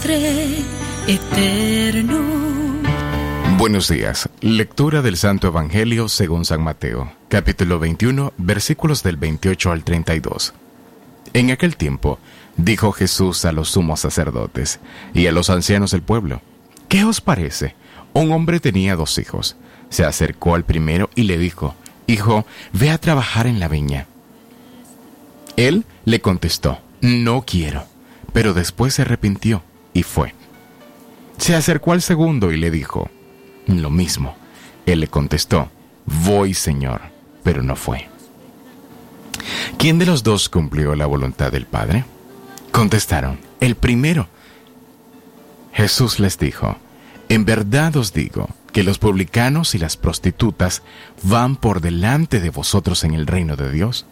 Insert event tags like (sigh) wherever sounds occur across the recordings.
Padre eterno. Buenos días. Lectura del Santo Evangelio según San Mateo, capítulo 21, versículos del 28 al 32. En aquel tiempo, dijo Jesús a los sumos sacerdotes y a los ancianos del pueblo, ¿qué os parece? Un hombre tenía dos hijos. Se acercó al primero y le dijo, Hijo, ve a trabajar en la viña. Él le contestó, No quiero. Pero después se arrepintió y fue. Se acercó al segundo y le dijo, Lo mismo. Él le contestó, Voy, Señor, pero no fue. ¿Quién de los dos cumplió la voluntad del Padre? Contestaron, el primero. Jesús les dijo, en verdad os digo que los publicanos y las prostitutas van por delante de vosotros en el reino de Dios,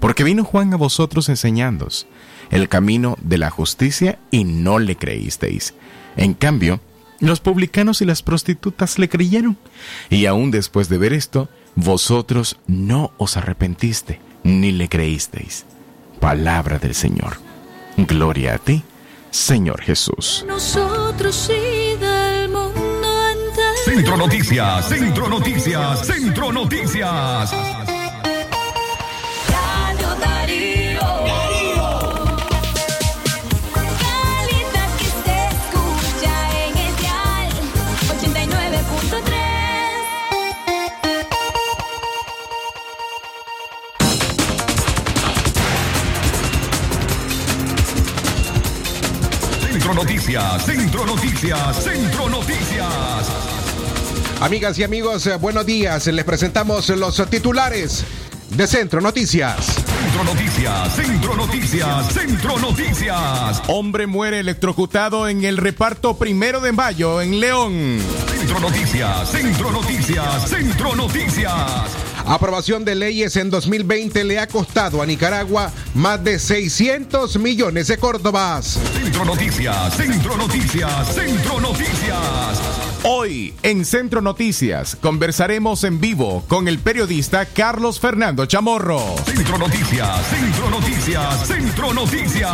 porque vino Juan a vosotros enseñándoos el camino de la justicia y no le creísteis. En cambio, los publicanos y las prostitutas le creyeron, y aún después de ver esto, vosotros no os arrepentiste ni le creísteis. Palabra del Señor. Gloria a ti, Señor Jesús. Nosotros y del mundo entero. Centro Noticias, Centro Noticias, Centro Noticias. Centro Noticias, Centro Noticias, Centro Noticias. Amigas y amigos, eh, buenos días. Les presentamos los titulares de Centro Noticias. Centro Noticias, Centro Noticias, Centro Noticias. Hombre muere electrocutado en el reparto primero de mayo en León. Centro Noticias, Centro Noticias, Centro Noticias. Aprobación de leyes en 2020 le ha costado a Nicaragua más de 600 millones de córdobas. Centro Noticias, Centro Noticias, Centro Noticias. Hoy, en Centro Noticias, conversaremos en vivo con el periodista Carlos Fernando Chamorro. Centro Noticias, Centro Noticias, Centro Noticias.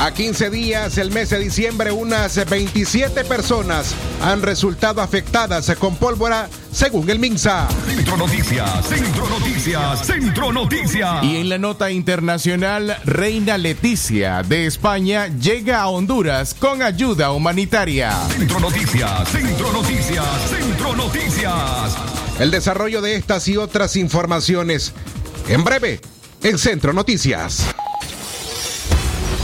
A 15 días, el mes de diciembre, unas 27 personas han resultado afectadas con pólvora, según el MINSA. Centro Noticias, Centro Noticias, Centro Noticias. Y en la nota internacional, Reina Leticia de España llega a Honduras con ayuda humanitaria. Centro Noticias, Centro Noticias, Centro Noticias. El desarrollo de estas y otras informaciones en breve en Centro Noticias.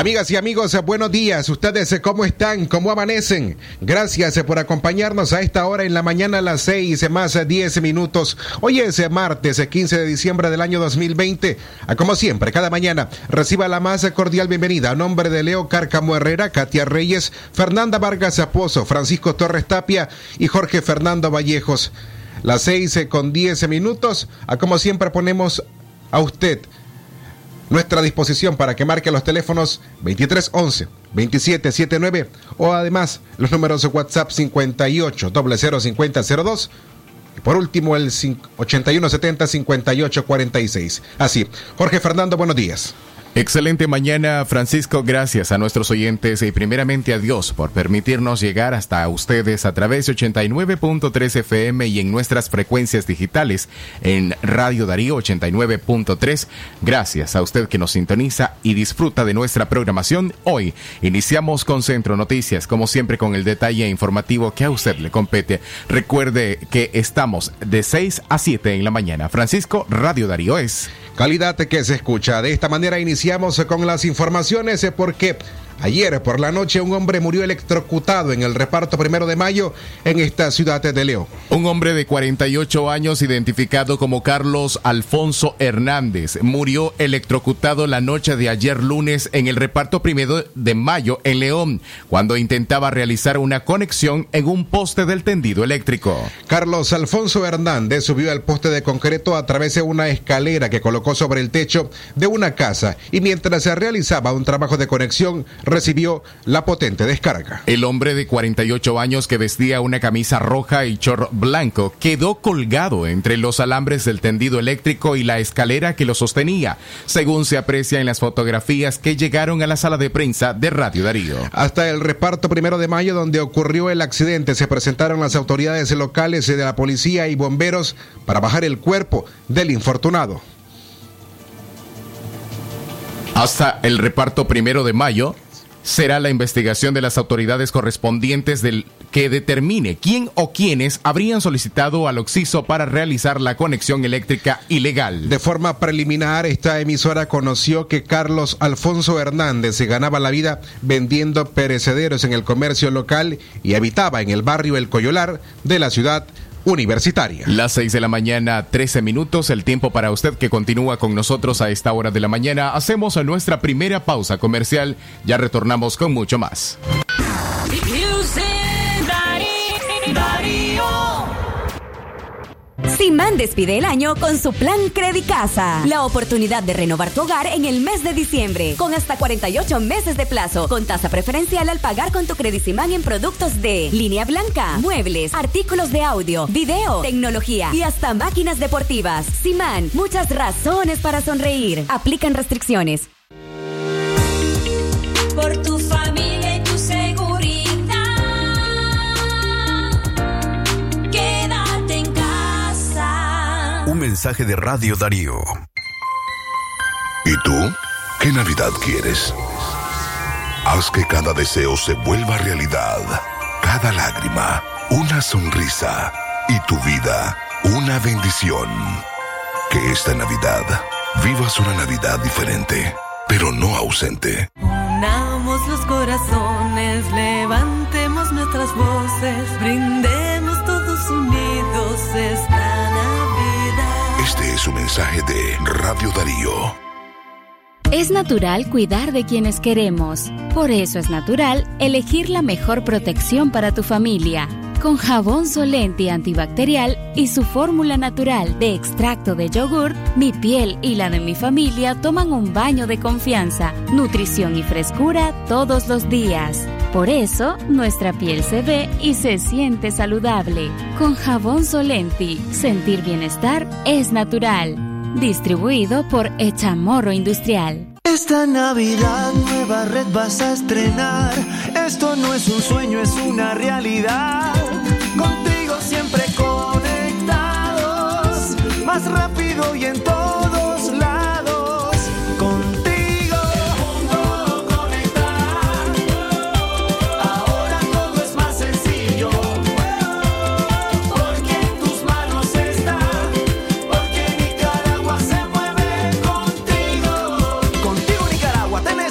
Amigas y amigos, buenos días. ¿Ustedes cómo están? ¿Cómo amanecen? Gracias por acompañarnos a esta hora en la mañana a las 6 más 10 minutos. Hoy es martes 15 de diciembre del año 2020. Ah, Como siempre, cada mañana reciba la más cordial bienvenida a nombre de Leo Cárcamo Herrera, Katia Reyes, Fernanda Vargas Aposo, Francisco Torres Tapia y Jorge Fernando Vallejos. Las 6 con 10 minutos. A Como siempre ponemos a usted nuestra disposición para que marque los teléfonos 2311 2779 o además los números de WhatsApp 58 005002 y por último el 8170 5846. Así, Jorge Fernando, buenos días. Excelente mañana, Francisco. Gracias a nuestros oyentes y primeramente a Dios por permitirnos llegar hasta ustedes a través de 89.3 FM y en nuestras frecuencias digitales en Radio Darío 89.3. Gracias a usted que nos sintoniza y disfruta de nuestra programación. Hoy iniciamos con Centro Noticias, como siempre con el detalle informativo que a usted le compete. Recuerde que estamos de 6 a 7 en la mañana. Francisco, Radio Darío es. Calidad que se escucha. De esta manera iniciamos con las informaciones eh, porque Ayer por la noche un hombre murió electrocutado en el reparto primero de mayo en esta ciudad de León. Un hombre de 48 años identificado como Carlos Alfonso Hernández murió electrocutado la noche de ayer lunes en el reparto primero de mayo en León cuando intentaba realizar una conexión en un poste del tendido eléctrico. Carlos Alfonso Hernández subió al poste de concreto a través de una escalera que colocó sobre el techo de una casa y mientras se realizaba un trabajo de conexión recibió la potente descarga. El hombre de 48 años que vestía una camisa roja y chorro blanco quedó colgado entre los alambres del tendido eléctrico y la escalera que lo sostenía, según se aprecia en las fotografías que llegaron a la sala de prensa de Radio Darío. Hasta el reparto primero de mayo donde ocurrió el accidente se presentaron las autoridades locales de la policía y bomberos para bajar el cuerpo del infortunado. Hasta el reparto primero de mayo será la investigación de las autoridades correspondientes del que determine quién o quiénes habrían solicitado al Oxiso para realizar la conexión eléctrica ilegal. De forma preliminar, esta emisora conoció que Carlos Alfonso Hernández se ganaba la vida vendiendo perecederos en el comercio local y habitaba en el barrio El Coyolar de la ciudad universitaria. Las 6 de la mañana, 13 minutos, el tiempo para usted que continúa con nosotros a esta hora de la mañana. Hacemos nuestra primera pausa comercial, ya retornamos con mucho más. Simán despide el año con su plan Credicasa. La oportunidad de renovar tu hogar en el mes de diciembre. Con hasta 48 meses de plazo. Con tasa preferencial al pagar con tu Credicimán en productos de línea blanca, muebles, artículos de audio, video, tecnología y hasta máquinas deportivas. Simán, muchas razones para sonreír. Aplican restricciones. Mensaje de Radio Darío. ¿Y tú? ¿Qué Navidad quieres? Haz que cada deseo se vuelva realidad. Cada lágrima, una sonrisa. Y tu vida, una bendición. Que esta Navidad vivas una Navidad diferente, pero no ausente. Unamos los corazones, levantemos nuestras voces, brindemos es mensaje de Radio Darío. Es natural cuidar de quienes queremos. Por eso es natural elegir la mejor protección para tu familia. Con jabón Solenti antibacterial y su fórmula natural de extracto de yogur, mi piel y la de mi familia toman un baño de confianza, nutrición y frescura todos los días. Por eso, nuestra piel se ve y se siente saludable. Con jabón Solenti, sentir bienestar es natural. Distribuido por Echamorro Industrial. Esta Navidad nueva red vas a estrenar. Esto no es un sueño, es una realidad. Contigo siempre conectados, más rápido y en todos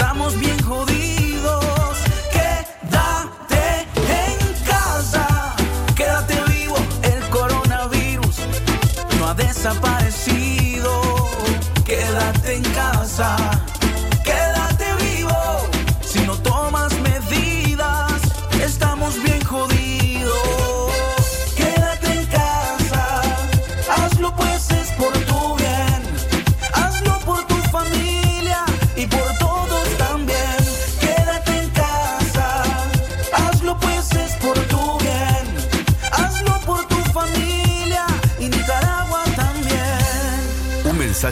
Estamos bien jodidos. Quédate en casa. Quédate vivo. El coronavirus no ha desaparecido. Quédate en casa.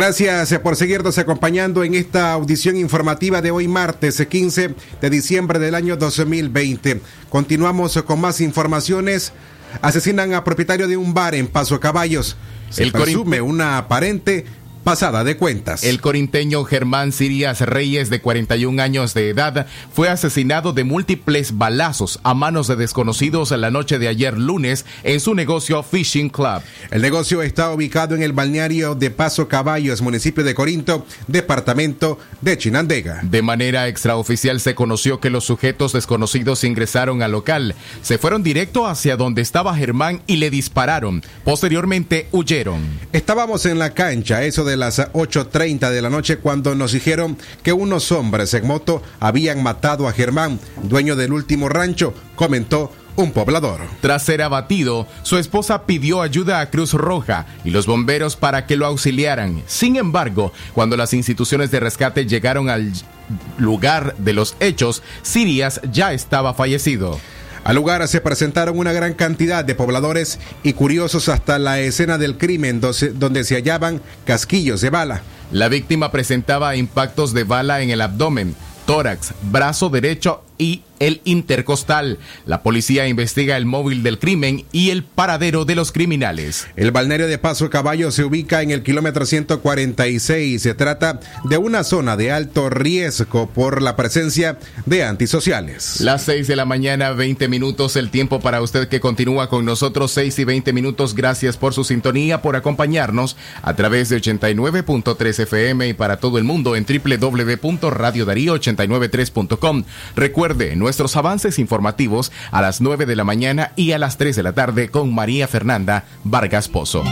Gracias eh, por seguirnos acompañando en esta audición informativa de hoy martes eh, 15 de diciembre del año 2020. Continuamos eh, con más informaciones. Asesinan a propietario de un bar en Paso Caballos. Se El presume una aparente pasada de cuentas. El corinteño Germán Sirías Reyes, de 41 años de edad, fue asesinado de múltiples balazos a manos de desconocidos la noche de ayer lunes en su negocio Fishing Club. El negocio está ubicado en el balneario de Paso Caballos, municipio de Corinto, departamento de Chinandega. De manera extraoficial se conoció que los sujetos desconocidos ingresaron al local, se fueron directo hacia donde estaba Germán y le dispararon. Posteriormente huyeron. Estábamos en la cancha, eso de las 8.30 de la noche, cuando nos dijeron que unos hombres en moto habían matado a Germán, dueño del último rancho, comentó un poblador. Tras ser abatido, su esposa pidió ayuda a Cruz Roja y los bomberos para que lo auxiliaran. Sin embargo, cuando las instituciones de rescate llegaron al lugar de los hechos, Sirias ya estaba fallecido. Al lugar se presentaron una gran cantidad de pobladores y curiosos hasta la escena del crimen donde se hallaban casquillos de bala. La víctima presentaba impactos de bala en el abdomen, tórax, brazo derecho y el intercostal. La policía investiga el móvil del crimen y el paradero de los criminales. El balneario de Paso Caballo se ubica en el kilómetro 146. Se trata de una zona de alto riesgo por la presencia de antisociales. Las 6 de la mañana, 20 minutos, el tiempo para usted que continúa con nosotros, 6 y 20 minutos. Gracias por su sintonía, por acompañarnos a través de 89.3 FM y para todo el mundo en www.radiodarío893.com. Recuerde nuestros avances informativos a las 9 de la mañana y a las 3 de la tarde con María Fernanda Vargas Pozo.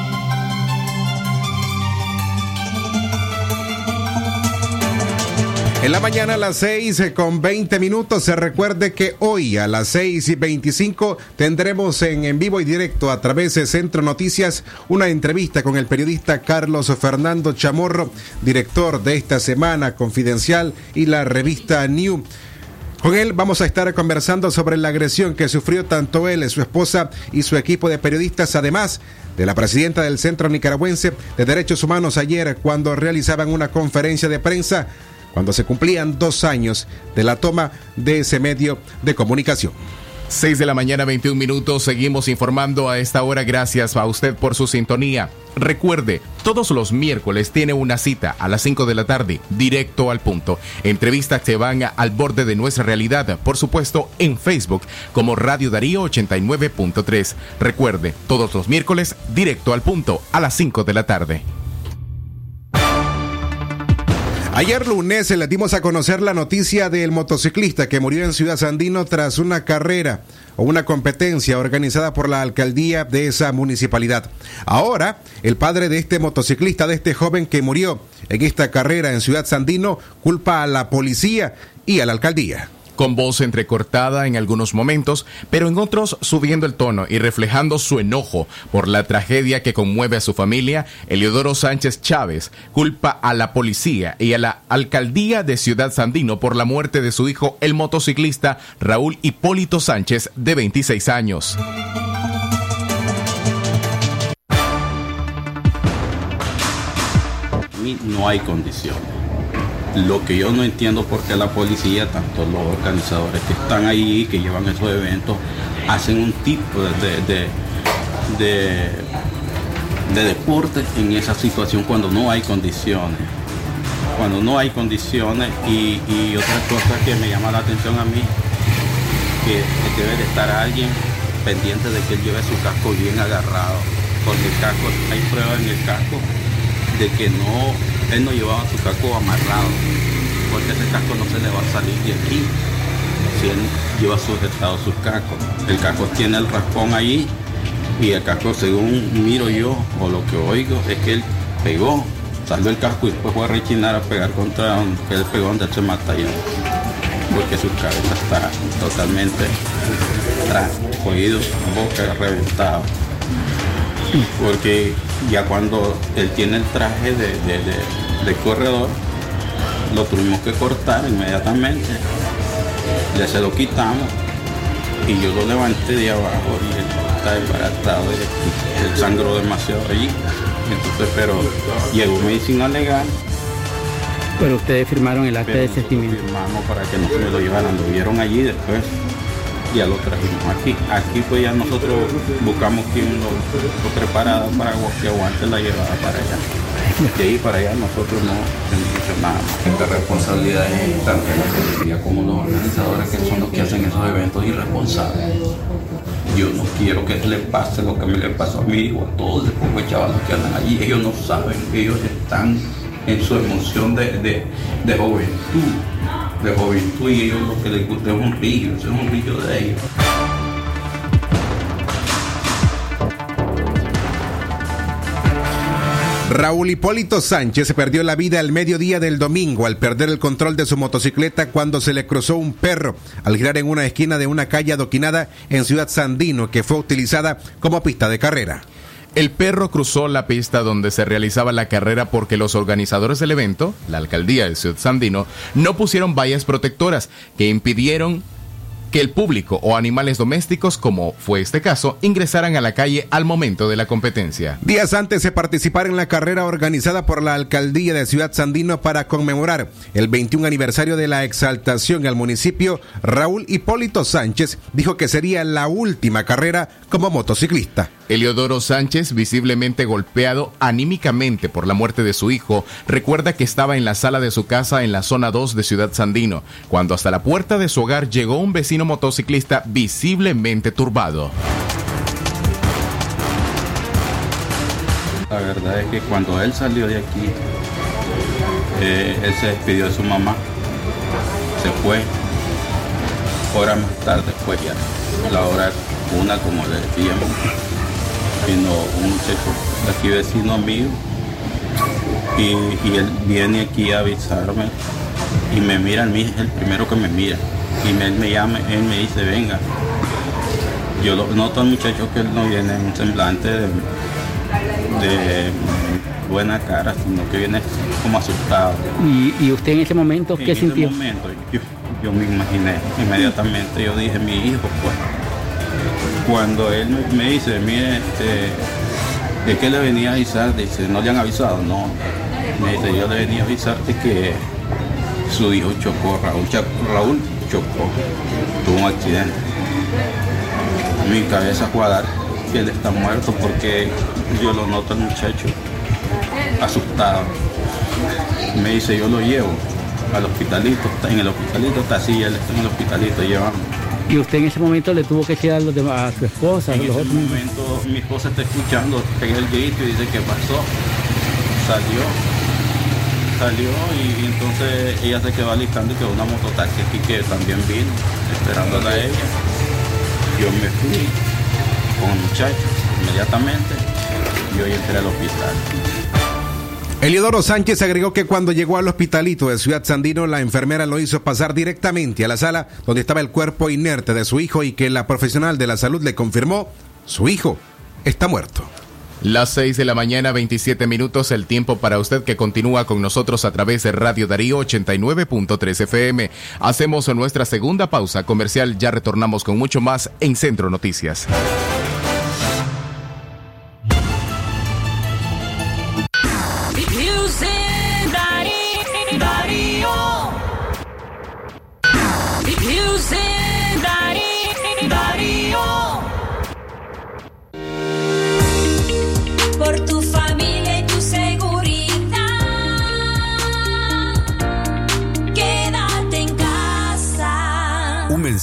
En la mañana a las 6 eh, con 20 minutos. Se recuerde que hoy a las 6 y 25 tendremos en, en vivo y directo a través de Centro Noticias una entrevista con el periodista Carlos Fernando Chamorro, director de esta semana confidencial y la revista New. Con él vamos a estar conversando sobre la agresión que sufrió tanto él, su esposa y su equipo de periodistas, además de la presidenta del Centro Nicaragüense de Derechos Humanos ayer cuando realizaban una conferencia de prensa cuando se cumplían dos años de la toma de ese medio de comunicación. 6 de la mañana, 21 minutos. Seguimos informando a esta hora. Gracias a usted por su sintonía. Recuerde, todos los miércoles tiene una cita a las 5 de la tarde, directo al punto. Entrevistas que van al borde de nuestra realidad, por supuesto, en Facebook como Radio Darío 89.3. Recuerde, todos los miércoles, directo al punto, a las 5 de la tarde. Ayer lunes le dimos a conocer la noticia del motociclista que murió en Ciudad Sandino tras una carrera o una competencia organizada por la alcaldía de esa municipalidad. Ahora, el padre de este motociclista, de este joven que murió en esta carrera en Ciudad Sandino, culpa a la policía y a la alcaldía con voz entrecortada en algunos momentos, pero en otros subiendo el tono y reflejando su enojo por la tragedia que conmueve a su familia, Eleodoro Sánchez Chávez culpa a la policía y a la alcaldía de Ciudad Sandino por la muerte de su hijo, el motociclista Raúl Hipólito Sánchez, de 26 años. No hay condiciones lo que yo no entiendo por qué la policía, tanto los organizadores que están ahí, que llevan esos eventos, hacen un tipo de, de, de, de deporte en esa situación cuando no hay condiciones. Cuando no hay condiciones y, y otra cosa que me llama la atención a mí, que, que debe de estar alguien pendiente de que él lleve su casco bien agarrado, porque el casco, hay pruebas en el casco de que no, él no llevaba su casco amarrado, porque ese casco no se le va a salir de aquí si él lleva sujetado sus cascos. El casco tiene el raspón ahí y el casco según miro yo o lo que oigo es que él pegó, salió el casco y después fue a rechinar a pegar contra que él pegó donde se mata allá. Porque su cabeza está totalmente oídos, boca reventada. (laughs) Porque ya cuando él tiene el traje de, de- de- de corredor, lo tuvimos que cortar inmediatamente. Ya se lo quitamos y yo lo levanté de abajo y él está desbaratado, él sangró demasiado allí. Entonces, pero llegó medicina legal, Pero ustedes firmaron el acta de desistimiento. firmamos para que no se me lo llevaran, lo vieron allí después. Ya lo trajimos aquí. Aquí pues ya nosotros buscamos quien lo, lo preparara para que aguante la llevada para allá. De ahí para allá nosotros no hemos hecho nada más. La responsabilidad es tanto la policía como los organizadores que son los que hacen esos eventos irresponsables. Yo no quiero que le pase lo que me le pasó a mi hijo, a todos los pocos chavalos que andan allí. Ellos no saben, ellos están en su emoción de, de, de juventud, de juventud y ellos lo que les gusta es un río, es un río de ellos. Raúl Hipólito Sánchez perdió la vida al mediodía del domingo al perder el control de su motocicleta cuando se le cruzó un perro al girar en una esquina de una calle adoquinada en Ciudad Sandino que fue utilizada como pista de carrera. El perro cruzó la pista donde se realizaba la carrera porque los organizadores del evento, la alcaldía de Ciudad Sandino, no pusieron vallas protectoras que impidieron que el público o animales domésticos, como fue este caso, ingresaran a la calle al momento de la competencia. Días antes de participar en la carrera organizada por la alcaldía de Ciudad Sandino para conmemorar el 21 aniversario de la exaltación al municipio, Raúl Hipólito Sánchez dijo que sería la última carrera como motociclista. Eliodoro Sánchez, visiblemente golpeado anímicamente por la muerte de su hijo, recuerda que estaba en la sala de su casa en la zona 2 de Ciudad Sandino, cuando hasta la puerta de su hogar llegó un vecino motociclista visiblemente turbado. La verdad es que cuando él salió de aquí, eh, él se despidió de su mamá, se fue. Hora más tarde fue ya, la hora una como le decíamos, vino un muchacho de aquí vecino mío y, y él viene aquí a avisarme y me mira es el primero que me mira y me, él me llama, él me dice venga. Yo lo noto al muchacho que él no viene en un semblante de, de buena cara, sino que viene como asustado. ¿Y, y usted en ese momento En qué ese sintió? momento yo, yo me imaginé inmediatamente, yo dije, mi hijo, pues. Cuando él me- dice, mire, este, ¿de qué le venía a avisar? Dice, ¿no le han avisado? No. Me dice, yo le venía a avisarte que su hijo chocó, Raúl, Raúl chocó, tuvo un accidente. Mi cabeza fue a dar que él está muerto porque yo lo noto al muchacho asustado. Me dice, yo lo llevo al hospitalito, en el hospitalito, está así, él está en el hospitalito llevando. Y usted en ese momento le tuvo que decir a, los demás, a su esposa, En los ese otros. momento mi esposa está escuchando, pega el grito y dice, ¿qué pasó? Salió, salió y, y entonces ella se quedó alistando y quedó una mototaxi aquí que también vino, esperándola a ella. Yo me fui con el muchacho inmediatamente y hoy entré al hospital. Eliodoro Sánchez agregó que cuando llegó al hospitalito de Ciudad Sandino, la enfermera lo hizo pasar directamente a la sala donde estaba el cuerpo inerte de su hijo y que la profesional de la salud le confirmó, su hijo está muerto. Las 6 de la mañana, 27 minutos, el tiempo para usted que continúa con nosotros a través de Radio Darío 89.3 FM. Hacemos nuestra segunda pausa comercial, ya retornamos con mucho más en Centro Noticias.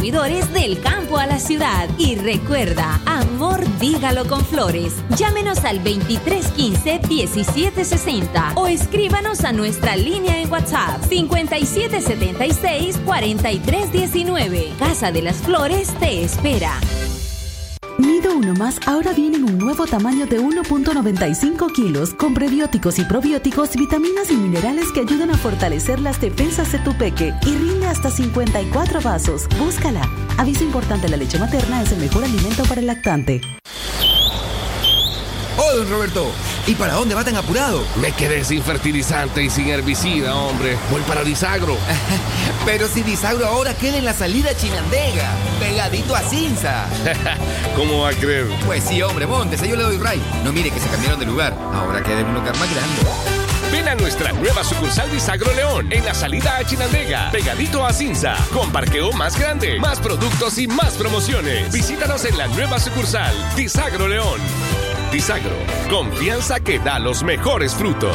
del campo a la ciudad. Y recuerda, amor dígalo con flores. Llámenos al 2315-1760 o escríbanos a nuestra línea en WhatsApp 5776-4319. Casa de las Flores te espera. Nido Uno Más ahora viene en un nuevo tamaño de 1.95 kilos con prebióticos y probióticos, vitaminas y minerales que ayudan a fortalecer las defensas de tu peque y rinde hasta 54 vasos. Búscala. Aviso importante, la leche materna es el mejor alimento para el lactante. Oh, don Roberto, ¿y para dónde va tan apurado? Me quedé sin fertilizante y sin herbicida, hombre. Voy para Disagro. (laughs) Pero si Disagro ahora queda en la salida Chinandega, pegadito a Cinza. (laughs) ¿Cómo va a creer? Pues sí, hombre, montese, yo le doy ray. No mire que se cambiaron de lugar. Ahora queda en un lugar más grande. Ven a nuestra nueva sucursal Disagro León en la salida a Chinandega, pegadito a Cinza, con parqueo más grande, más productos y más promociones. Visítanos en la nueva sucursal Disagro León. Disagro, confianza que da los mejores frutos.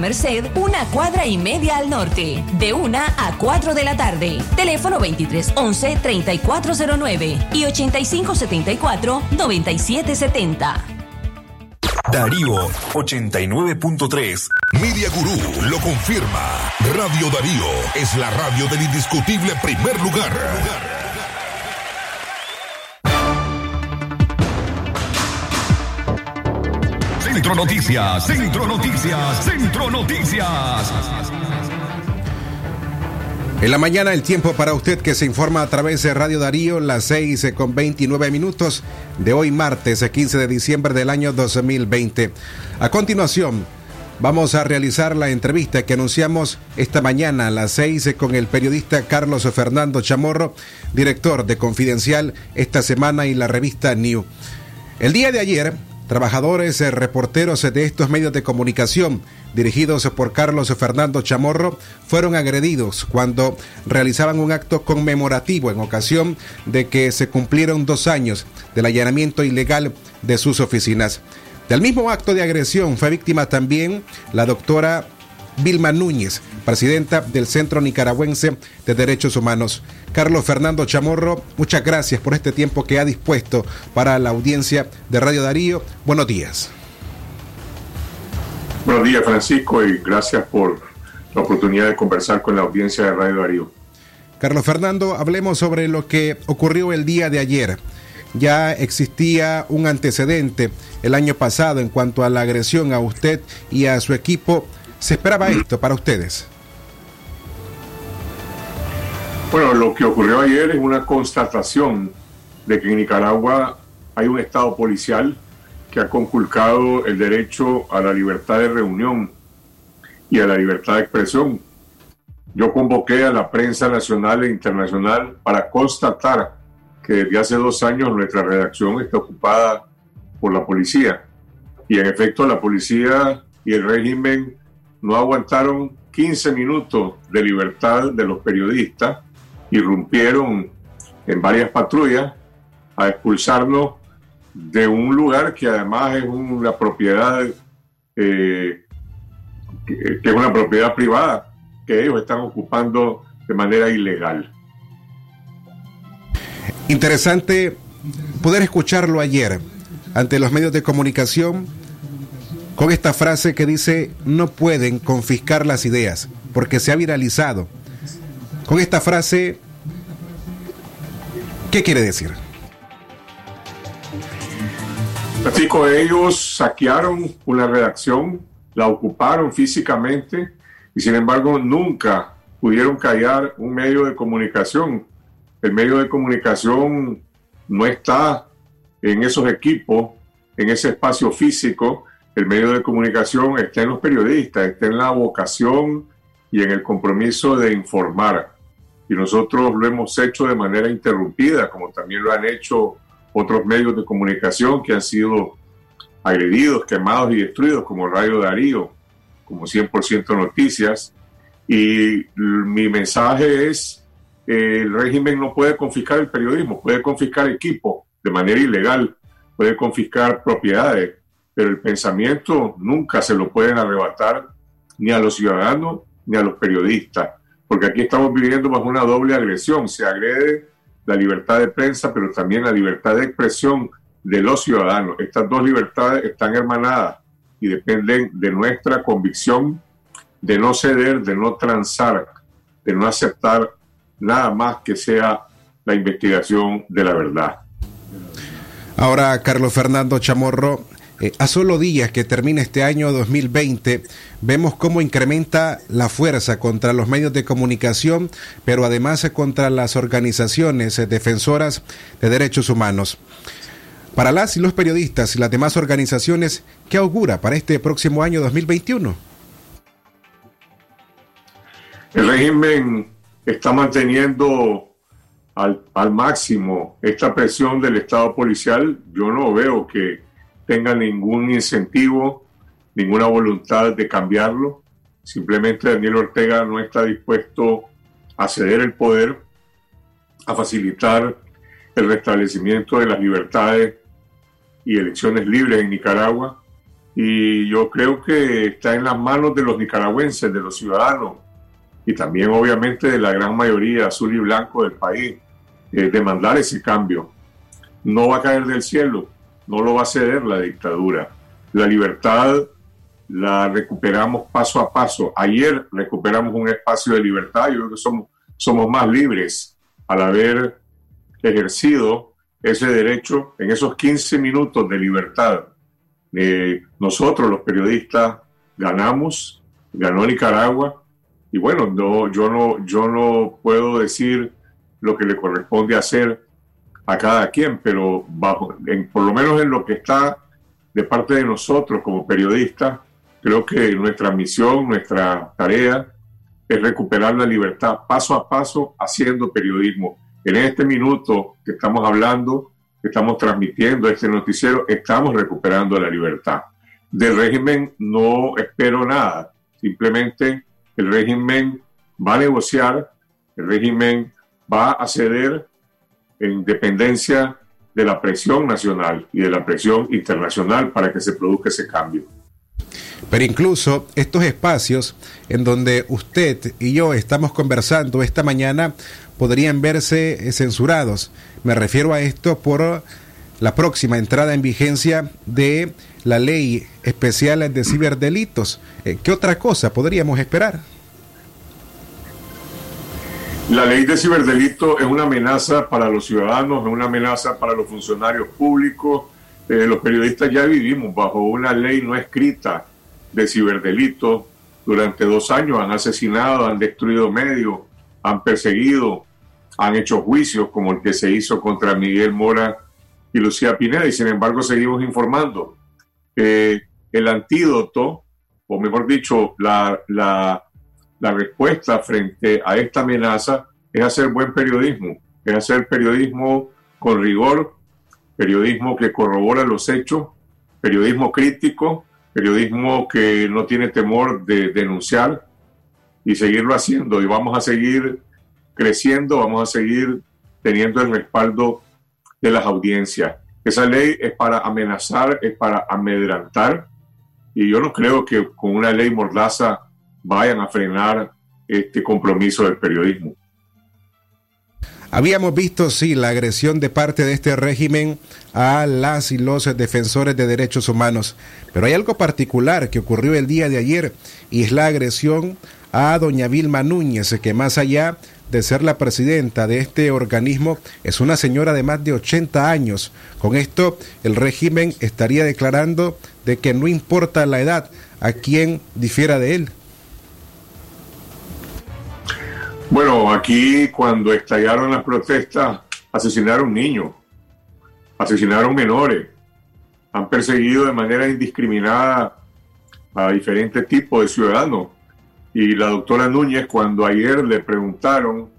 Merced, una cuadra y media al norte, de 1 a 4 de la tarde. Teléfono 2311-3409 y 8574-9770. Darío 89.3. Media Gurú lo confirma. Radio Darío es la radio del indiscutible primer lugar. Centro Noticias, Centro Noticias, Centro Noticias. En la mañana el tiempo para usted que se informa a través de Radio Darío, las 6 con 29 minutos de hoy martes 15 de diciembre del año 2020. A continuación, vamos a realizar la entrevista que anunciamos esta mañana a las 6 con el periodista Carlos Fernando Chamorro, director de Confidencial esta semana y la revista New. El día de ayer, trabajadores, eh, reporteros de estos medios de comunicación dirigidos por Carlos Fernando Chamorro fueron agredidos cuando realizaban un acto conmemorativo en ocasión de que se cumplieron dos años del allanamiento ilegal de sus oficinas. Del mismo acto de agresión fue víctima también la doctora Vilma Núñez, presidenta del Centro Nicaragüense de Derechos Humanos. Carlos Fernando Chamorro, muchas gracias por este tiempo que ha dispuesto para la audiencia de Radio Darío. Buenos días. Buenos días, Francisco, y gracias por la oportunidad de conversar con la audiencia de Radio Darío. Carlos Fernando, hablemos sobre lo que ocurrió el día de ayer. Ya existía un antecedente el año pasado en cuanto a la agresión a usted y a su equipo. ¿Se esperaba esto para ustedes? Bueno, lo que ocurrió ayer es una constatación de que en Nicaragua hay un Estado policial que ha conculcado el derecho a la libertad de reunión y a la libertad de expresión. Yo convoqué a la prensa nacional e internacional para constatar que desde hace dos años nuestra redacción está ocupada por la policía. Y en efecto la policía y el régimen no aguantaron 15 minutos de libertad de los periodistas, irrumpieron en varias patrullas a expulsarnos de un lugar que además es una propiedad, eh, que, es una propiedad privada, que ellos están ocupando de manera ilegal. Interesante poder escucharlo ayer ante los medios de comunicación con esta frase que dice no pueden confiscar las ideas porque se ha viralizado. Con esta frase, ¿qué quiere decir? Francisco, ellos saquearon una redacción, la ocuparon físicamente y sin embargo nunca pudieron callar un medio de comunicación. El medio de comunicación no está en esos equipos, en ese espacio físico. El medio de comunicación está en los periodistas, está en la vocación y en el compromiso de informar. Y nosotros lo hemos hecho de manera interrumpida, como también lo han hecho otros medios de comunicación que han sido agredidos, quemados y destruidos, como Radio Darío, como 100% Noticias. Y mi mensaje es, eh, el régimen no puede confiscar el periodismo, puede confiscar equipo de manera ilegal, puede confiscar propiedades, pero el pensamiento nunca se lo pueden arrebatar ni a los ciudadanos ni a los periodistas, porque aquí estamos viviendo bajo una doble agresión, se agrede la libertad de prensa, pero también la libertad de expresión de los ciudadanos. Estas dos libertades están hermanadas y dependen de nuestra convicción de no ceder, de no transar, de no aceptar nada más que sea la investigación de la verdad. Ahora, Carlos Fernando Chamorro, eh, a solo días que termine este año 2020, vemos cómo incrementa la fuerza contra los medios de comunicación, pero además contra las organizaciones eh, defensoras de derechos humanos. Para las y los periodistas y las demás organizaciones, ¿qué augura para este próximo año 2021? El régimen está manteniendo al, máximo esta presión del Estado policial. Yo no veo que tenga ningún incentivo, ninguna voluntad de cambiarlo. Simplemente Daniel Ortega no está dispuesto a ceder el poder, a facilitar el restablecimiento de las libertades y elecciones libres en Nicaragua. Y yo creo que está en las manos de los nicaragüenses, de los ciudadanos, y también obviamente de la gran mayoría azul y blanco del país, eh, demandar ese cambio. No va a caer del cielo, no lo va a ceder la dictadura. La libertad la recuperamos paso a paso. Ayer recuperamos un espacio de libertad, yo creo que somos, somos más libres al haber ejercido ese derecho en esos 15 minutos de libertad. Eh, nosotros los periodistas ganamos, ganó Nicaragua, y bueno, no, yo, no, yo no puedo decir lo que le corresponde hacer a cada quien, pero por lo menos en lo que está de parte de nosotros como periodistas, creo que nuestra misión, nuestra tarea es recuperar la libertad paso a paso haciendo periodismo. En este minuto que estamos hablando, que estamos transmitiendo este noticiero, estamos recuperando la libertad. Del régimen no espero nada, simplemente el régimen va a negociar, el régimen va a ceder en dependencia de la presión nacional y de la presión internacional para que se produzca ese cambio. Pero incluso estos espacios en donde usted y yo estamos conversando esta mañana podrían verse censurados. Me refiero a esto por la próxima entrada en vigencia de la ley especial de ciberdelitos. Eh, ¿Qué otra cosa podríamos esperar? La ley de ciberdelito es una amenaza para los ciudadanos, es una amenaza para los funcionarios públicos. Eh, los periodistas ya vivimos bajo una ley no escrita de ciberdelito. Durante dos años han asesinado, han destruido medios, han perseguido, han hecho juicios como el que se hizo contra Miguel Mora y Lucía Pineda y sin embargo seguimos informando. Eh, el antídoto, o mejor dicho, la, la, la respuesta frente a esta amenaza es hacer buen periodismo, es hacer periodismo con rigor, periodismo que corrobora los hechos, periodismo crítico, periodismo que no tiene temor de denunciar y seguirlo haciendo. Y vamos a seguir creciendo, vamos a seguir teniendo el respaldo de las audiencias. Esa ley es para amenazar, es para amedrantar, y yo no creo que con una ley mordaza vayan a frenar este compromiso del periodismo. Habíamos visto, sí, la agresión de parte de este régimen a las y los defensores de derechos humanos, pero hay algo particular que ocurrió el día de ayer y es la agresión a doña Vilma Núñez, que más allá de ser la presidenta de este organismo, es una señora de más de 80 años. Con esto, el régimen estaría declarando de que no importa la edad a quien difiera de él. Bueno, aquí cuando estallaron las protestas, asesinaron niños, asesinaron menores, han perseguido de manera indiscriminada a diferentes tipos de ciudadanos. Y la doctora Núñez, cuando ayer le preguntaron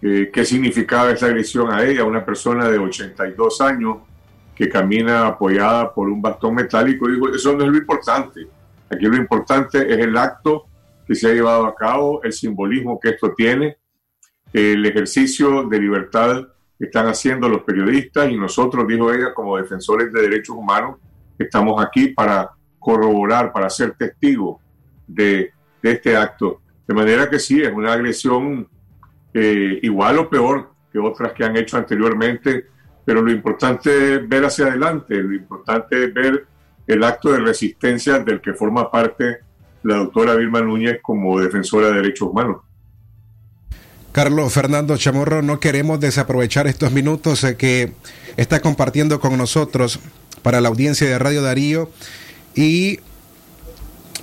eh, qué significaba esa agresión a ella, una persona de 82 años que camina apoyada por un bastón metálico, dijo, eso no es lo importante. Aquí lo importante es el acto que se ha llevado a cabo, el simbolismo que esto tiene, el ejercicio de libertad que están haciendo los periodistas y nosotros, dijo ella, como defensores de derechos humanos, estamos aquí para corroborar, para ser testigos de, de este acto. De manera que sí, es una agresión eh, igual o peor que otras que han hecho anteriormente, pero lo importante es ver hacia adelante, lo importante es ver el acto de resistencia del que forma parte la doctora Vilma Núñez como defensora de derechos humanos. Carlos Fernando Chamorro, no queremos desaprovechar estos minutos eh, que está compartiendo con nosotros para la audiencia de Radio Darío y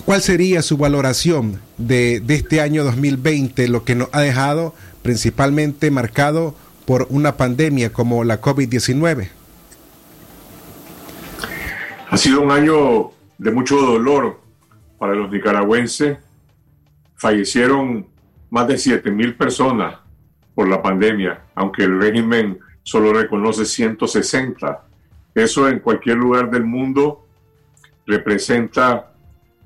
cuál sería su valoración de, de este año 2020, lo que nos ha dejado principalmente marcado por una pandemia como la COVID-19. Ha sido un año de mucho dolor para los nicaragüenses. Fallecieron más de 7 mil personas por la pandemia, aunque el régimen solo reconoce 160. Eso en cualquier lugar del mundo representa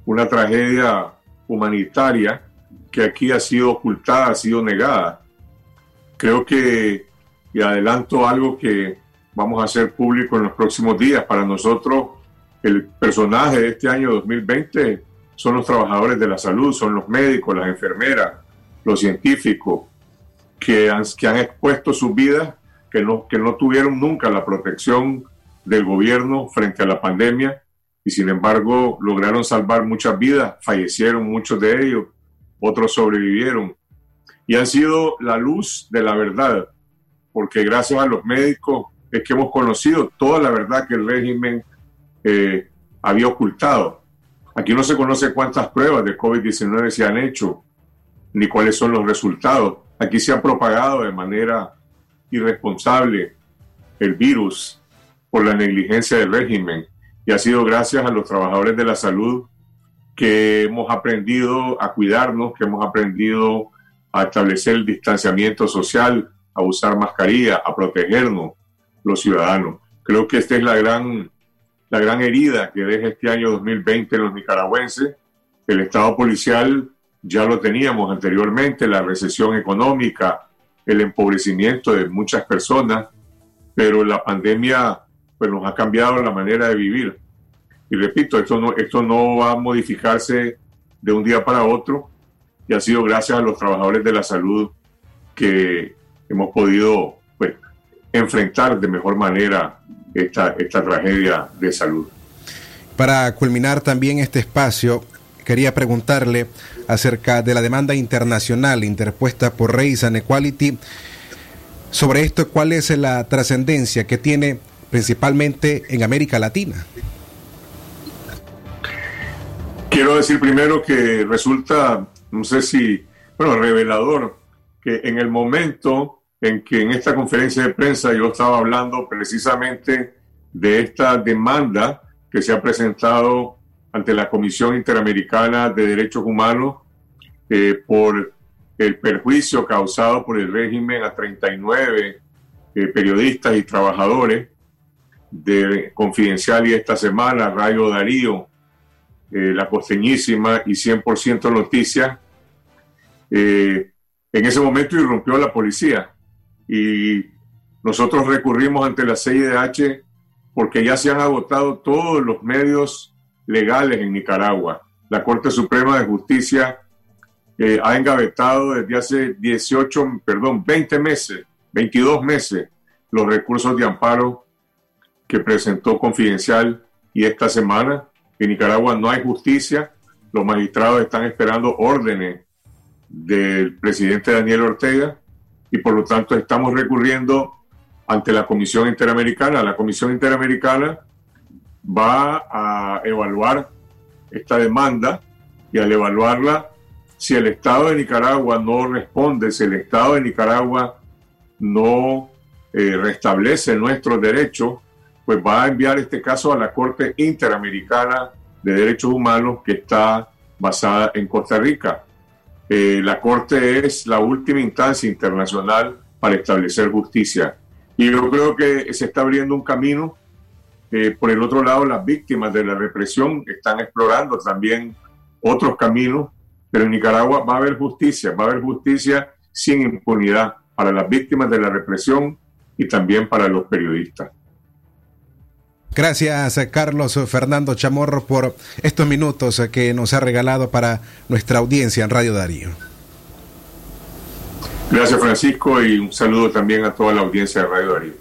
una tragedia humanitaria que aquí ha sido ocultada, ha sido negada. Creo que, y adelanto algo que vamos a hacer público en los próximos días, para nosotros el personaje de este año 2020 son los trabajadores de la salud, son los médicos, las enfermeras, los científicos, que han, que han expuesto sus vidas, que no, que no tuvieron nunca la protección del gobierno frente a la pandemia y sin embargo lograron salvar muchas vidas, fallecieron muchos de ellos, otros sobrevivieron y han sido la luz de la verdad, porque gracias a los médicos es que hemos conocido toda la verdad que el régimen eh, había ocultado. Aquí no se conoce cuántas pruebas de COVID-19 se han hecho, ni cuáles son los resultados. Aquí se ha propagado de manera irresponsable el virus por la negligencia del régimen y ha sido gracias a los trabajadores de la salud que hemos aprendido a cuidarnos, que hemos aprendido a establecer el distanciamiento social, a usar mascarilla, a protegernos los ciudadanos. Creo que esta es la gran, la gran herida que deja este año 2020 en los nicaragüenses. El Estado policial ya lo teníamos anteriormente, la recesión económica, el empobrecimiento de muchas personas, pero la pandemia pues, nos ha cambiado la manera de vivir. Y repito, esto no, esto no va a modificarse de un día para otro y ha sido gracias a los trabajadores de la salud que hemos podido pues, enfrentar de mejor manera esta, esta tragedia de salud. Para culminar también este espacio, quería preguntarle acerca de la demanda internacional interpuesta por Race and Equality. Sobre esto, ¿cuál es la trascendencia que tiene principalmente en América Latina? Quiero decir primero que resulta, no sé si, bueno, revelador, que en el momento en que en esta conferencia de prensa yo estaba hablando precisamente de esta demanda que se ha presentado ante la Comisión Interamericana de Derechos Humanos eh, por el perjuicio causado por el régimen a 39 eh, periodistas y trabajadores de Confidencial y esta semana, Rayo Darío, eh, La Costeñísima y 100% Noticias. en ese momento irrumpió la policía y nosotros recurrimos ante la CIDH porque ya se han agotado todos los medios legales en Nicaragua. La Corte Suprema de Justicia eh, ha engavetado desde hace 18, perdón, 20 meses, 22 meses, los recursos de amparo que presentó Confidencial y esta semana. En Nicaragua no hay justicia, los magistrados están esperando órdenes del presidente Daniel Ortega y por lo tanto estamos recurriendo ante la Comisión Interamericana. La Comisión Interamericana va a evaluar esta demanda y al evaluarla, si el Estado de Nicaragua no responde, si el Estado de Nicaragua no eh, restablece nuestros derechos, pues va a enviar este caso a la Corte Interamericana de Derechos Humanos que está basada en Costa Rica. Eh, la Corte es la última instancia internacional para establecer justicia. Y yo creo que se está abriendo un camino. Eh, por el otro lado, las víctimas de la represión están explorando también otros caminos, pero en Nicaragua va a haber justicia, va a haber justicia sin impunidad para las víctimas de la represión y también para los periodistas. Gracias, Carlos Fernando Chamorro, por estos minutos que nos ha regalado para nuestra audiencia en Radio Darío. Gracias, Francisco, y un saludo también a toda la audiencia de Radio Darío.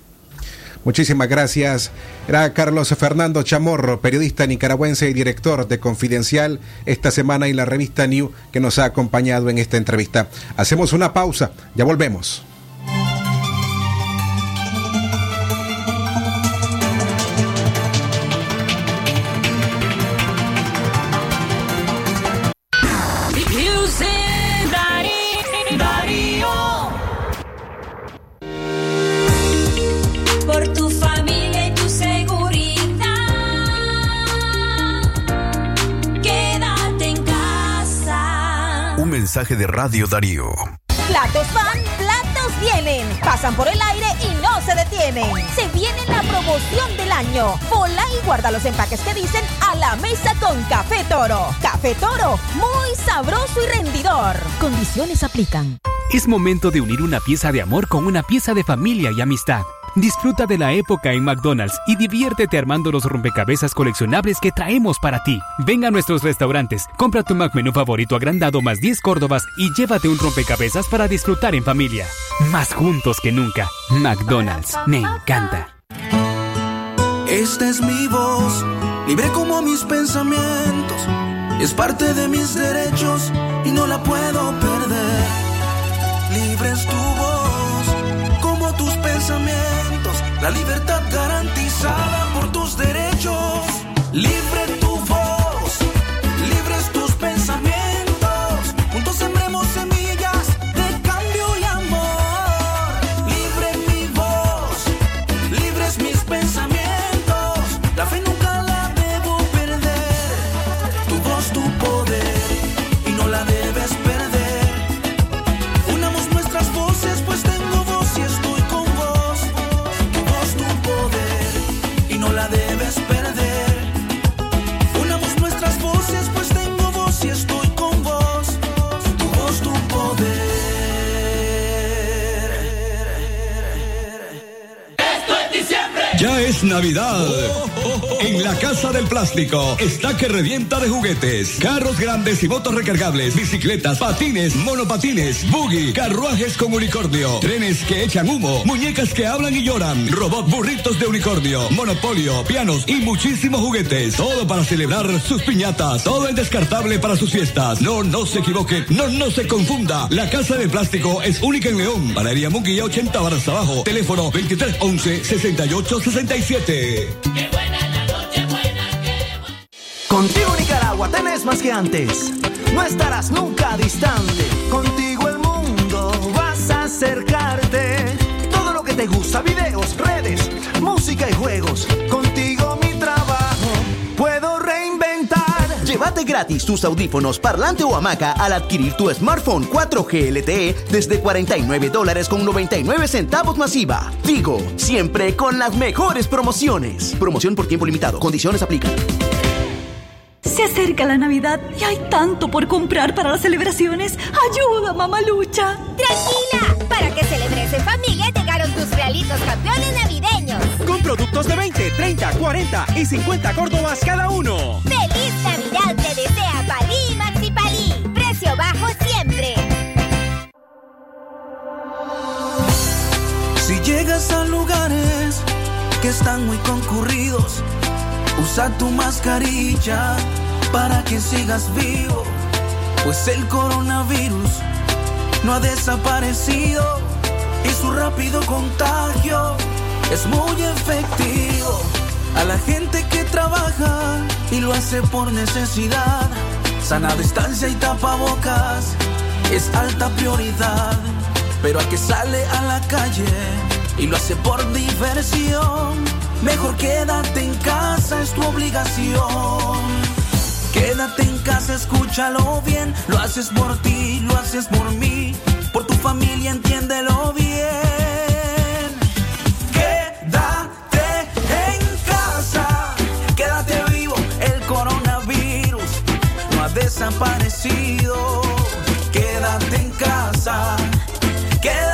Muchísimas gracias. Era Carlos Fernando Chamorro, periodista nicaragüense y director de Confidencial esta semana y la revista New que nos ha acompañado en esta entrevista. Hacemos una pausa, ya volvemos. Mensaje de Radio Darío. Platos van, platos vienen. Pasan por el aire y no se detienen. Se viene la promoción del año. Pola y guarda los empaques que dicen a la mesa con Café Toro. Café Toro, muy sabroso y rendidor. Condiciones aplican. Es momento de unir una pieza de amor con una pieza de familia y amistad. Disfruta de la época en McDonald's y diviértete armando los rompecabezas coleccionables que traemos para ti. Ven a nuestros restaurantes, compra tu McMenú favorito agrandado más 10 córdobas y llévate un rompecabezas para disfrutar en familia. Más juntos que nunca. McDonald's, me encanta. Esta es mi voz, libre como mis pensamientos. Es parte de mis derechos y no la puedo perder. Libre es tu voz, pensamientos. La libertad garantizada por tus derechos. Libre Navidad. Casa del Plástico está que revienta de juguetes. Carros grandes y motos recargables, bicicletas, patines, monopatines, buggy, carruajes con unicornio, trenes que echan humo, muñecas que hablan y lloran, robot burritos de unicornio, monopolio, pianos y muchísimos juguetes. Todo para celebrar sus piñatas. Todo en descartable para sus fiestas. No, no se equivoque. No, no se confunda. La Casa del Plástico es única en León. Valeria Munguía 80 barras abajo. Teléfono 2311 6867. Tenés más que antes. No estarás nunca distante. Contigo el mundo vas a acercarte. Todo lo que te gusta, videos, redes, música y juegos. Contigo mi trabajo puedo reinventar. Llévate gratis tus audífonos, parlante o hamaca al adquirir tu smartphone 4G LTE desde 49 dólares con 99 centavos masiva. Digo, siempre con las mejores promociones. Promoción por tiempo limitado. Condiciones aplican. Se acerca la Navidad y hay tanto por comprar para las celebraciones. ¡Ayuda, mamalucha! Tranquila, para que celebres en familia llegaron tus realitos campeones navideños. Con productos de 20, 30, 40 y 50 córdobas cada uno. ¡Feliz Navidad te desea Palí y Maxi Palí! Precio bajo siempre. Si llegas a lugares que están muy concurridos, usa tu mascarilla para que sigas vivo, pues el coronavirus no ha desaparecido y su rápido contagio es muy efectivo. A la gente que trabaja y lo hace por necesidad, sana distancia y tapabocas es alta prioridad. Pero al que sale a la calle y lo hace por diversión, mejor quédate en casa, es tu obligación. Quédate en casa, escúchalo bien. Lo haces por ti, lo haces por mí. Por tu familia, entiéndelo bien. Quédate en casa. Quédate vivo, el coronavirus no ha desaparecido. Quédate en casa. Quédate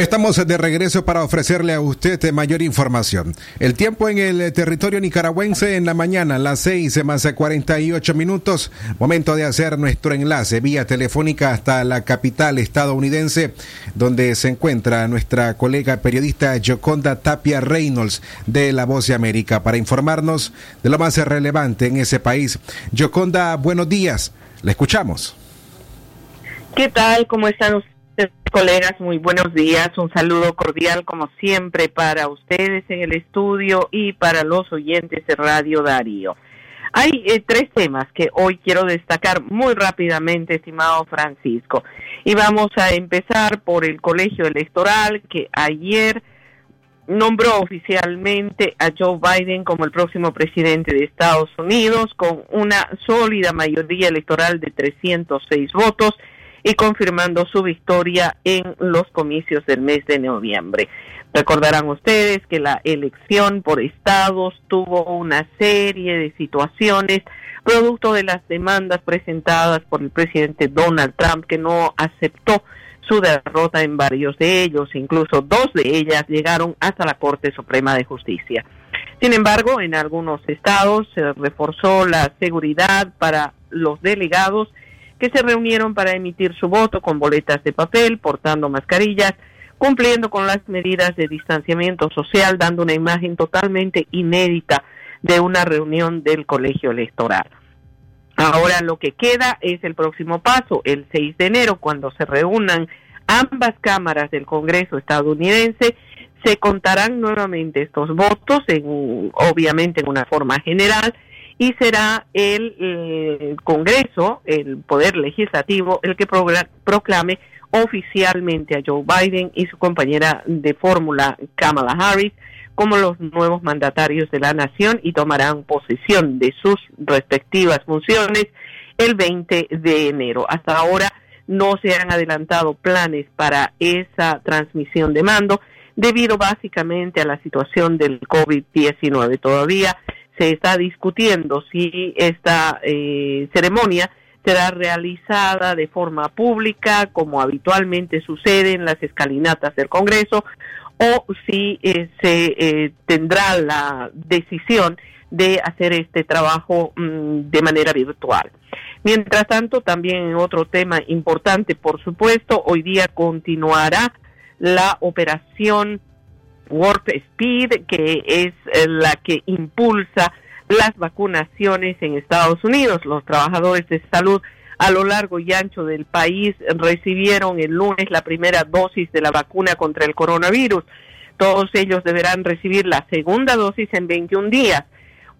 Estamos de regreso para ofrecerle a usted mayor información. El tiempo en el territorio nicaragüense en la mañana, las 6 más 48 minutos. Momento de hacer nuestro enlace vía telefónica hasta la capital estadounidense, donde se encuentra nuestra colega periodista Joconda Tapia Reynolds de La Voz de América para informarnos de lo más relevante en ese país. Joconda, buenos días. Le escuchamos. ¿Qué tal? ¿Cómo están ustedes, colegas? Muy buenos días. Un saludo cordial, como siempre, para ustedes en el estudio y para los oyentes de Radio Darío. Hay eh, tres temas que hoy quiero destacar muy rápidamente, estimado Francisco. Y vamos a empezar por el colegio electoral que ayer nombró oficialmente a Joe Biden como el próximo presidente de Estados Unidos con una sólida mayoría electoral de 306 votos y confirmando su victoria en los comicios del mes de noviembre. Recordarán ustedes que la elección por estados tuvo una serie de situaciones producto de las demandas presentadas por el presidente Donald Trump que no aceptó su derrota en varios de ellos, incluso dos de ellas llegaron hasta la Corte Suprema de Justicia. Sin embargo, en algunos estados se reforzó la seguridad para los delegados que se reunieron para emitir su voto con boletas de papel, portando mascarillas, cumpliendo con las medidas de distanciamiento social, dando una imagen totalmente inédita de una reunión del colegio electoral. Ahora lo que queda es el próximo paso, el 6 de enero, cuando se reúnan ambas cámaras del Congreso estadounidense, se contarán nuevamente estos votos, en, obviamente en una forma general, y será el, eh, Congreso, el Poder Legislativo, el que proclame oficialmente a Joe Biden y su compañera de fórmula Kamala Harris como los nuevos mandatarios de la nación y tomarán posesión de sus respectivas funciones el 20 de enero. Hasta ahora no se han adelantado planes para esa transmisión de mando debido básicamente a la situación del COVID-19. Todavía se está discutiendo si esta eh, ceremonia será realizada de forma pública, como habitualmente sucede en las escalinatas del Congreso, o si eh, se eh, tendrá la decisión de hacer este trabajo mm, de manera virtual. Mientras tanto, también otro tema importante, por supuesto, hoy día continuará la operación Warp Speed, que es eh, la que impulsa las vacunaciones en Estados Unidos. Los trabajadores de salud a lo largo y ancho del país recibieron el lunes la primera dosis de la vacuna contra el coronavirus. Todos ellos deberán recibir la segunda dosis en 21 días.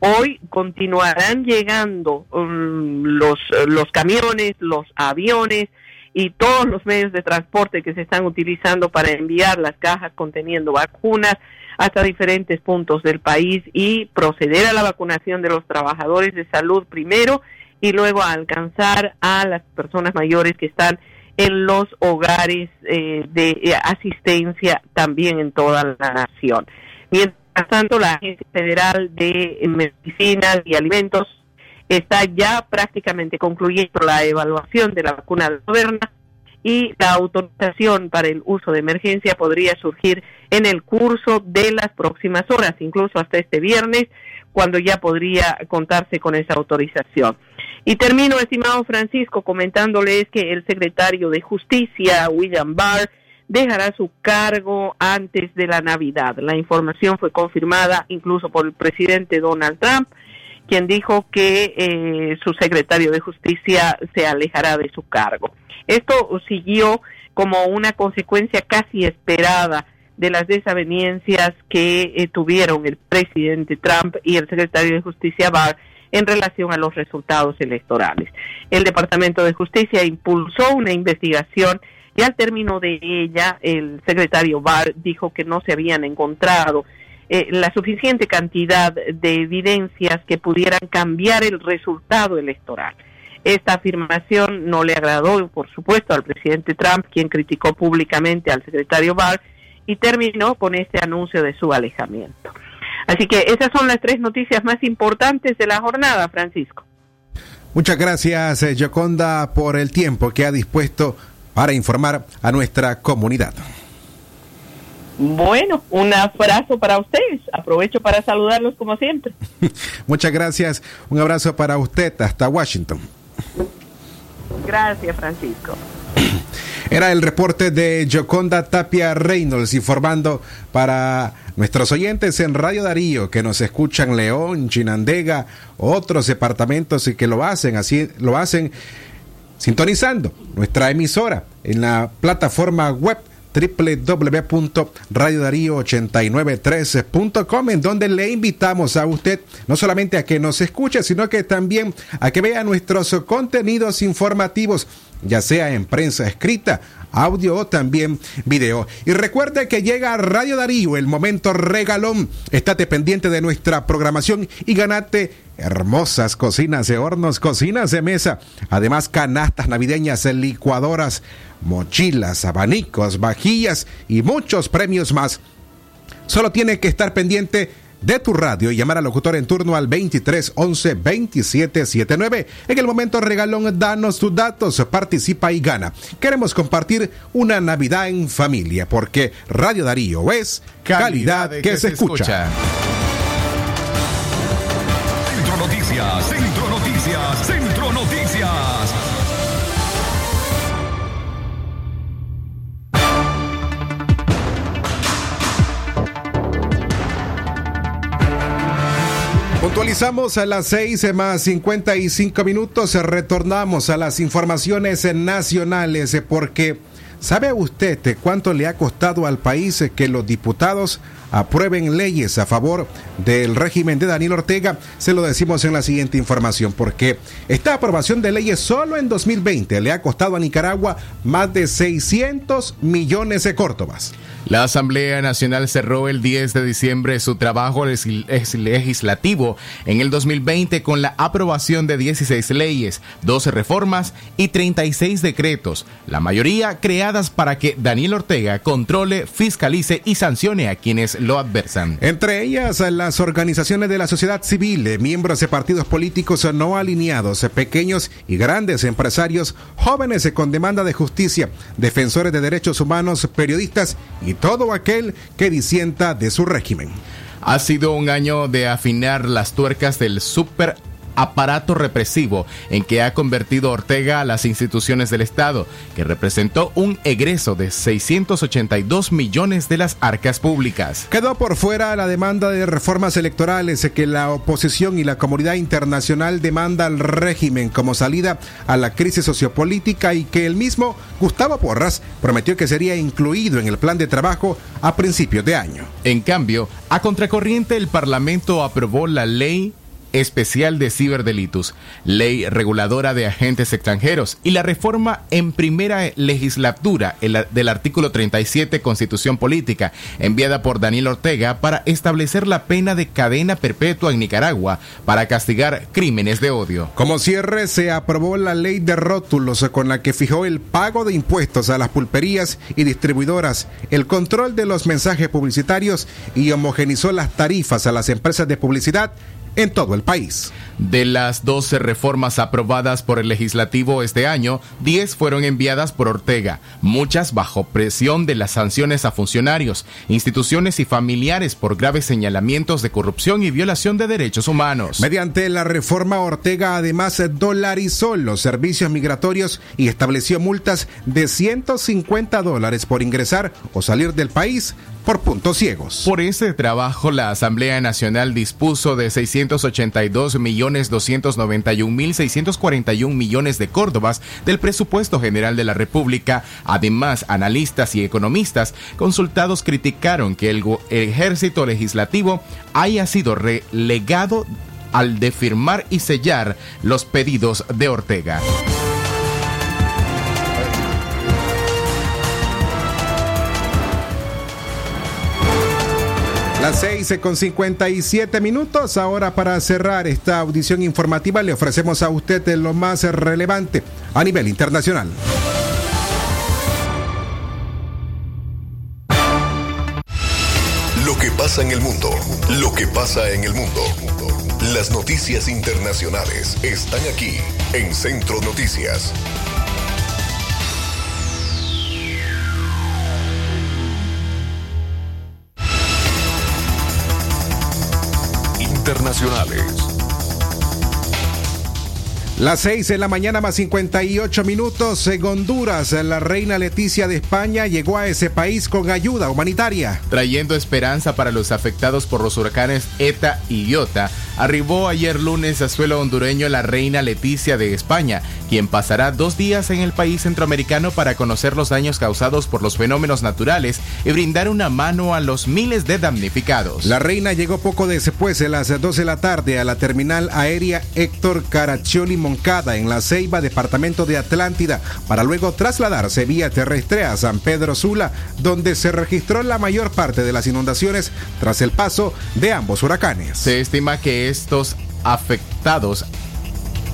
Hoy continuarán llegando um, los, los camiones, los aviones y todos los medios de transporte que se están utilizando para enviar las cajas conteniendo vacunas hasta diferentes puntos del país y proceder a la vacunación de los trabajadores de salud primero y luego alcanzar a las personas mayores que están en los hogares eh, de eh, asistencia también en toda la nación. Mientras tanto, la Agencia Federal de Medicinas y Alimentos está ya prácticamente concluyendo la evaluación de la vacuna Moderna y la autorización para el uso de emergencia podría surgir en el curso de las próximas horas, incluso hasta este viernes, cuando ya podría contarse con esa autorización. Y termino, estimado Francisco, comentándoles que el secretario de Justicia, William Barr, dejará su cargo antes de la Navidad. La información fue confirmada incluso por el presidente Donald Trump, quien dijo que eh, su secretario de Justicia se alejará de su cargo. Esto siguió como una consecuencia casi esperada de las desavenencias que eh, tuvieron el presidente Trump y el secretario de Justicia Barr en relación a los resultados electorales. El Departamento de Justicia impulsó una investigación y al término de ella el secretario Barr dijo que no se habían encontrado eh, la suficiente cantidad de evidencias que pudieran cambiar el resultado electoral. Esta afirmación no le agradó, por supuesto, al presidente Trump, quien criticó públicamente al secretario Barr y terminó con este anuncio de su alejamiento. Así que esas son las tres noticias más importantes de la jornada, Francisco. Muchas gracias, eh, Yoconda, por el tiempo que ha dispuesto para informar a nuestra comunidad. Bueno, un abrazo para ustedes. Aprovecho para saludarlos como siempre. (laughs) Muchas gracias. Un abrazo para usted hasta Washington. Gracias, Francisco. (clears throat) Era el reporte de Yoconda Tapia Reynolds informando para nuestros oyentes en Radio Darío que nos escuchan León, Chinandega, otros departamentos y que lo hacen así lo hacen sintonizando nuestra emisora en la plataforma web www.radiodarío8913.com en donde le invitamos a usted no solamente a que nos escuche, sino que también a que vea nuestros contenidos informativos, ya sea en prensa escrita, audio o también video. Y recuerde que llega Radio Darío, el momento regalón. Estate pendiente de nuestra programación y ganate hermosas cocinas de hornos, cocinas de mesa, además canastas navideñas, licuadoras, mochilas, abanicos, vajillas y muchos premios más. Solo tiene que estar pendiente de tu radio y llamar al locutor en turno al 23 11 27 79. En el momento regalón, danos tus datos, participa y gana. Queremos compartir una Navidad en familia porque Radio Darío es calidad, que, se, escucha. Centro Noticias, Centro Noticias, Centro Puntualizamos a las 6 más 55 minutos, retornamos a las informaciones nacionales porque ¿sabe usted cuánto le ha costado al país que los diputados aprueben leyes a favor del régimen de Daniel Ortega? Se lo decimos en la siguiente información porque esta aprobación de leyes solo en 2020 le ha costado a Nicaragua más de 600 millones de córdobas. La Asamblea Nacional cerró el 10 de diciembre su trabajo legislativo en el 2020 con la aprobación de 16 leyes, 12 reformas y 36 decretos, la mayoría creadas para que Daniel Ortega controle, fiscalice y sancione a quienes lo adversan. Entre ellas, las organizaciones de la sociedad civil, miembros de partidos políticos no alineados, pequeños y grandes empresarios, jóvenes con demanda de justicia, defensores de derechos humanos, periodistas y todo aquel que disienta de su régimen. Ha sido un año de afinar las tuercas del super aparato represivo en que ha convertido Ortega a las instituciones del Estado, que representó un egreso de 682 millones de las arcas públicas. Quedó por fuera la demanda de reformas electorales que la oposición y la comunidad internacional demanda al régimen como salida a la crisis sociopolítica y que el mismo Gustavo Porras prometió que sería incluido en el plan de trabajo a principios de año. En cambio, a contracorriente el Parlamento aprobó la ley especial de ciberdelitos, ley reguladora de agentes extranjeros y la reforma en primera legislatura del artículo 37 Constitución Política, enviada por Daniel Ortega para establecer la pena de cadena perpetua en Nicaragua para castigar crímenes de odio. Como cierre se aprobó la ley de rótulos con la que fijó el pago de impuestos a las pulperías y distribuidoras, el control de los mensajes publicitarios y homogenizó las tarifas a las empresas de publicidad en todo el país. De las 12 reformas aprobadas por el legislativo este año, 10 fueron enviadas por Ortega, muchas bajo presión de las sanciones a funcionarios, instituciones y familiares por graves señalamientos de corrupción y violación de derechos humanos. Mediante la reforma Ortega además dolarizó los servicios migratorios y estableció multas de 150 dólares por ingresar o salir del país por puntos ciegos. Por ese trabajo, la Asamblea Nacional dispuso de 682 millones 291 mil 641 millones de córdobas del presupuesto general de la República. Además, analistas y economistas consultados criticaron que el ejército legislativo haya sido relegado al de firmar y sellar los pedidos de Ortega. Las 6 con 57 minutos. Ahora para cerrar esta audición informativa le ofrecemos a usted lo más relevante a nivel internacional. Lo que pasa en el mundo, lo que pasa en el mundo. Las noticias internacionales están aquí en Centro Noticias. Las 6 de la mañana más 58 minutos en Honduras. La reina Leticia de España llegó a ese país con ayuda humanitaria. Trayendo esperanza para los afectados por los huracanes ETA y IOTA, arribó ayer lunes a suelo hondureño la reina Leticia de España, quien pasará dos días en el país centroamericano para conocer los daños causados por los fenómenos naturales y brindar una mano a los miles de damnificados. La reina llegó poco después de las 2 de la tarde a la terminal aérea Héctor Caraccioli Moncada en la Ceiba, departamento de Atlántida, para luego trasladarse vía terrestre a San Pedro Sula, donde se registró la mayor parte de las inundaciones tras el paso de ambos huracanes. Se estima que estos afectados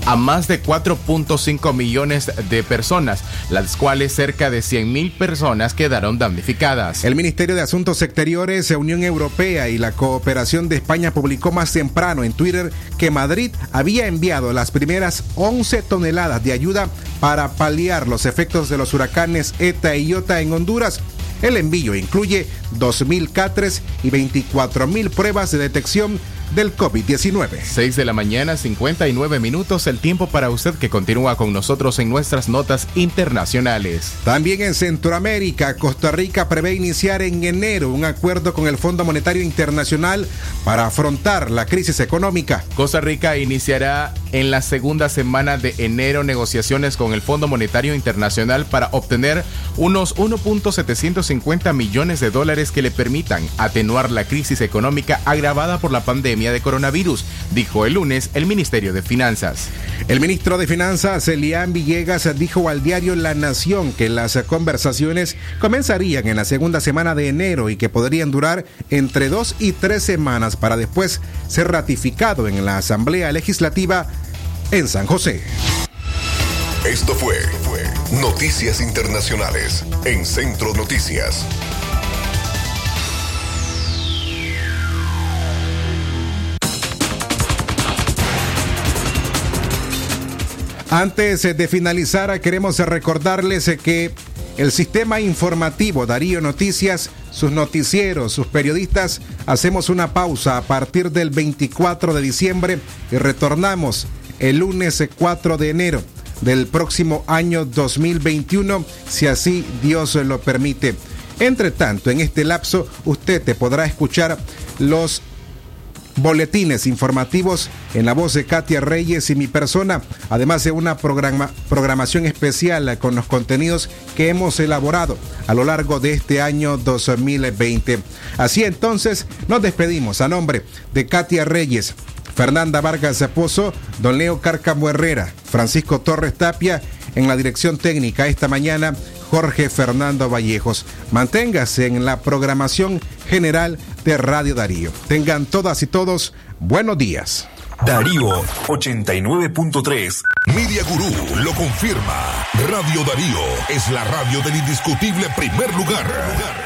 a más de 4.5 millones de personas, las cuales cerca de 100 mil personas quedaron damnificadas. El Ministerio de Asuntos Exteriores, Unión Europea y la Cooperación de España publicó más temprano en Twitter que Madrid había enviado las primeras 11 toneladas de ayuda para paliar los efectos de los huracanes ETA y IOTA en Honduras. El envío incluye 2.000 catres y 24.000 pruebas de detección del COVID-19. 6 de la mañana, 59 minutos, el tiempo para usted que continúa con nosotros en nuestras notas internacionales. También en Centroamérica, Costa Rica prevé iniciar en enero un acuerdo con el Fondo Monetario Internacional para afrontar la crisis económica. Costa Rica iniciará en la segunda semana de enero negociaciones con el Fondo Monetario Internacional para obtener unos 1.750 millones de dólares que le permitan atenuar la crisis económica agravada por la pandemia de coronavirus, dijo el lunes el Ministerio de Finanzas. El ministro de Finanzas, Elian Villegas, dijo al diario La Nación que las conversaciones comenzarían en la segunda semana de enero y que podrían durar entre dos y tres semanas para después ser ratificado en la Asamblea Legislativa en San José. Esto fue, fue Noticias Internacionales en Centro Noticias. Antes de finalizar, queremos recordarles que el sistema informativo Darío Noticias, sus noticieros, sus periodistas, hacemos una pausa a partir del 24 de diciembre y retornamos el lunes 4 de enero del próximo año 2021, si así Dios lo permite. Entre tanto, en este lapso, usted te podrá escuchar los boletines informativos en la voz de Katia Reyes y mi persona, además de una programa, programación especial con los contenidos que hemos elaborado a lo largo de este año 2020. Así entonces, nos despedimos a nombre de Katia Reyes, Fernanda Vargas Pozo, Don Leo Cárcamo Herrera, Francisco Torres Tapia, en la dirección técnica esta mañana, Jorge Fernando Vallejos. Manténgase en la programación general de Radio Darío. Tengan todas y todos buenos días. Darío 89.3. Media Gurú lo confirma. Radio Darío es la radio del indiscutible primer lugar.